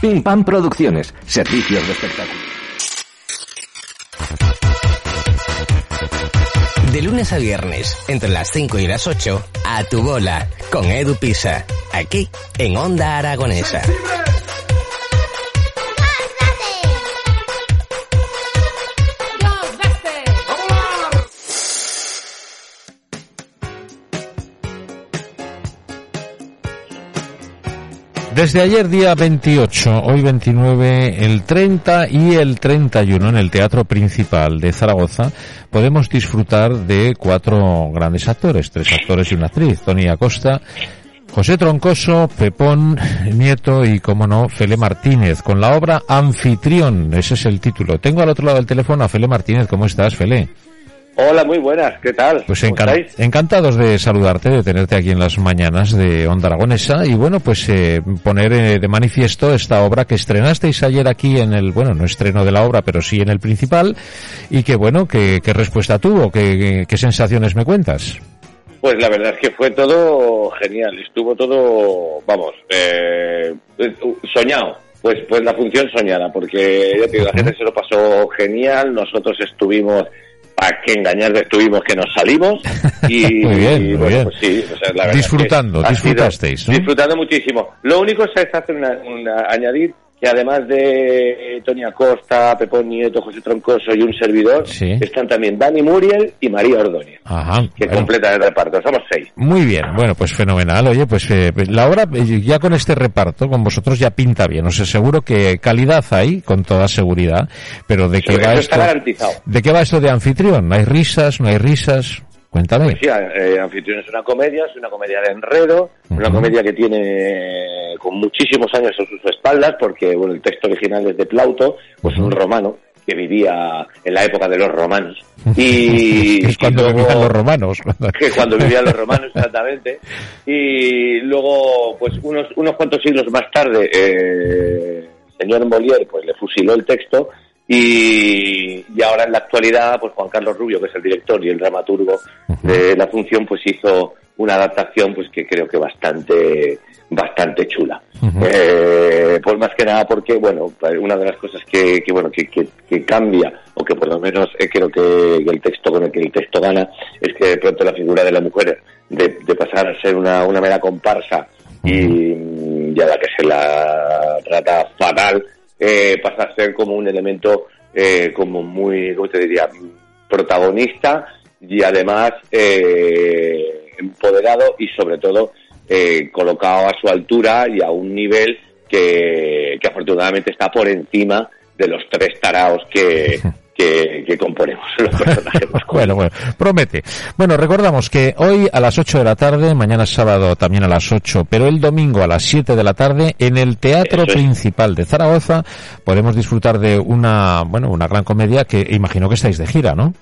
Pim Pam Producciones, servicios de espectáculo. De lunes a viernes, entre las 5 y las 8, a tu bola, con Edu Pisa, aquí en Onda Aragonesa. Desde ayer día 28, hoy 29, el 30 y el 31 en el Teatro Principal de Zaragoza podemos disfrutar de cuatro grandes actores, tres actores y una actriz, Tony Acosta, José Troncoso, Pepón Nieto y, como no, Fele Martínez, con la obra Anfitrión, ese es el título. Tengo al otro lado del teléfono a Fele Martínez, ¿cómo estás, Fele? Hola, muy buenas, ¿qué tal? Pues ¿Cómo encan- estáis? encantados de saludarte, de tenerte aquí en las mañanas de Onda Aragonesa y bueno, pues eh, poner eh, de manifiesto esta obra que estrenasteis ayer aquí en el, bueno, no estreno de la obra, pero sí en el principal y que bueno, que, qué respuesta tuvo, qué, qué sensaciones me cuentas. Pues la verdad es que fue todo genial, estuvo todo, vamos, eh, soñado. Pues, pues la función soñada, porque ya te digo, la gente se lo pasó genial, nosotros estuvimos, para que engañar estuvimos que nos salimos y, Muy bien, y muy bueno, bien. pues sí, o sea, la Disfrutando, sido- disfrutasteis, ¿no? Disfrutando muchísimo. Lo único es hacer una, una- añadir que además de Tony Acosta, Pepón Nieto, José Troncoso y un servidor, Sí. están también Dani Muriel y María Ordóñez, Ajá. que bueno. completan el reparto. Somos seis. Muy bien, bueno, pues fenomenal. Oye, pues eh, la obra eh, ya con este reparto, con vosotros ya pinta bien. Os aseguro que calidad hay, con toda seguridad, pero de qué va está esto. garantizado. ¿De qué va esto de anfitrión? ¿Hay risas? ¿No hay risas? Cuéntame. Pues sí, eh, Anfitrión es una comedia, es una comedia de enredo, una comedia que tiene con muchísimos años a sus espaldas, porque bueno, el texto original es de Plauto, pues un romano que vivía en la época de los romanos. Y, es cuando y luego- vivían los romanos. que cuando vivían los romanos exactamente y luego pues unos unos cuantos siglos más tarde eh, el señor Molière pues le fusiló el texto y, y ahora en la actualidad pues Juan Carlos Rubio que es el director y el dramaturgo de la función pues hizo una adaptación pues que creo que bastante bastante chula. Eh, pues más que nada porque bueno una de las cosas que, que, bueno que, que- que cambia o que por lo menos eh, creo que, que el texto con el que el texto gana es que de pronto la figura de la mujer de, de pasar a ser una, una mera comparsa y, y a la que se la trata fatal eh, pasa a ser como un elemento eh, como muy cómo te diría protagonista y además eh, empoderado y sobre todo eh, colocado a su altura y a un nivel que, que afortunadamente está por encima de los tres taraos que, que, que componemos los personajes. Bueno, bueno, promete. Bueno, recordamos que hoy a las 8 de la tarde, mañana sábado también a las 8, pero el domingo a las 7 de la tarde, en el Teatro Eso es. Principal de Zaragoza, podemos disfrutar de una, bueno, una gran comedia que imagino que estáis de gira, ¿no?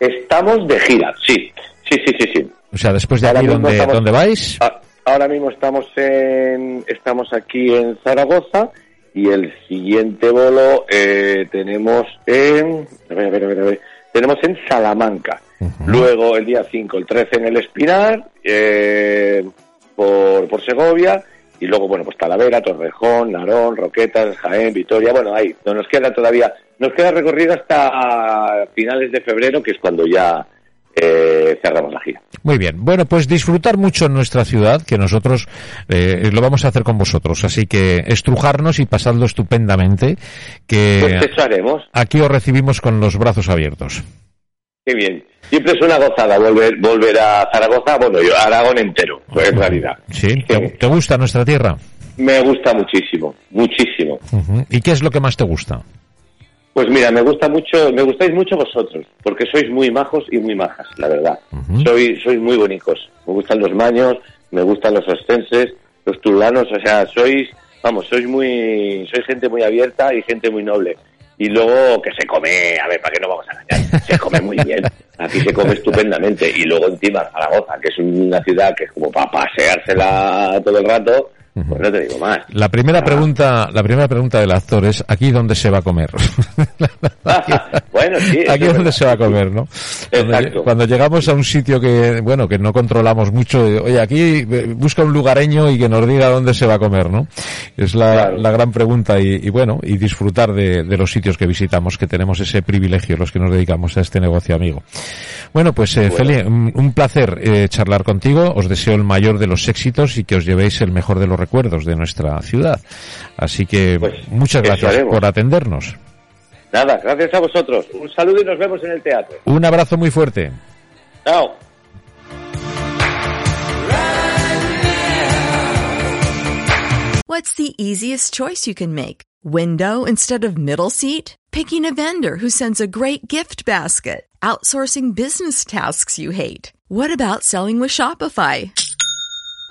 Estamos de gira, sí, sí, sí, sí, sí. O sea, después de Ahora aquí, ¿dónde, estamos- ¿dónde vais? Ahora mismo estamos en, estamos aquí en Zaragoza y el siguiente bolo eh, tenemos en, a ver, a ver, a ver, a ver, tenemos en Salamanca. Luego el día 5, el 13 en el Espinar, eh, por, por Segovia, y luego, bueno, pues Talavera, Torrejón, Narón, Roquetas, Jaén, Vitoria, bueno, ahí, no nos queda todavía, nos queda recorrido hasta finales de febrero, que es cuando ya eh, cerramos la gira. Muy bien. Bueno, pues disfrutar mucho en nuestra ciudad, que nosotros eh, lo vamos a hacer con vosotros. Así que estrujarnos y pasadlo estupendamente, que Pues eso haremos. aquí os recibimos con los brazos abiertos. Qué bien. Siempre es una gozada volver, volver a Zaragoza, bueno, yo Aragón entero, pues en realidad. ¿Sí? ¿Te, te gusta nuestra tierra? Me gusta muchísimo, muchísimo. ¿Y qué es lo que más te gusta? Pues mira, me gusta mucho, me gustáis mucho vosotros, porque sois muy majos y muy majas, la verdad. Ujú. Sois, sois muy bonitos. Me gustan los maños, me gustan los ostenses, los tulanos, o sea, sois, vamos, sois muy, sois gente muy abierta y gente muy noble. Y luego que se come, a ver, ¿para qué no vamos a engañar? Se come muy bien. Aquí se come estupendamente. Y luego encima Zaragoza, que es una ciudad que es como para paseársela todo el rato, pues no te digo más. La primera Ah. pregunta, la primera pregunta del actor es ¿aquí dónde se va a comer? bueno, sí. Aquí es verdad. se va a comer, ¿no? Exacto. cuando llegamos a un sitio que, bueno, que no controlamos mucho, oye, aquí eh, busca un lugareño y que nos diga dónde se va a comer, ¿no? Es la, Claro. la gran pregunta y, y bueno, y disfrutar de, de los sitios que visitamos, que tenemos ese privilegio los que nos dedicamos a este negocio amigo. Bueno, pues eh, Feli, un, un placer eh, charlar contigo. Os deseo el mayor de los éxitos y que os llevéis el mejor de los recuerdos de nuestra ciudad. Así que Pues, muchas gracias haremos. por atendernos. Nada, gracias a vosotros. Un saludo y nos vemos en el teatro. Un abrazo muy fuerte. Chao. What's the easiest choice you can make? Window instead of middle seat? Picking a vendor who sends a great gift basket? Outsourcing business tasks you hate? What about selling with Shopify?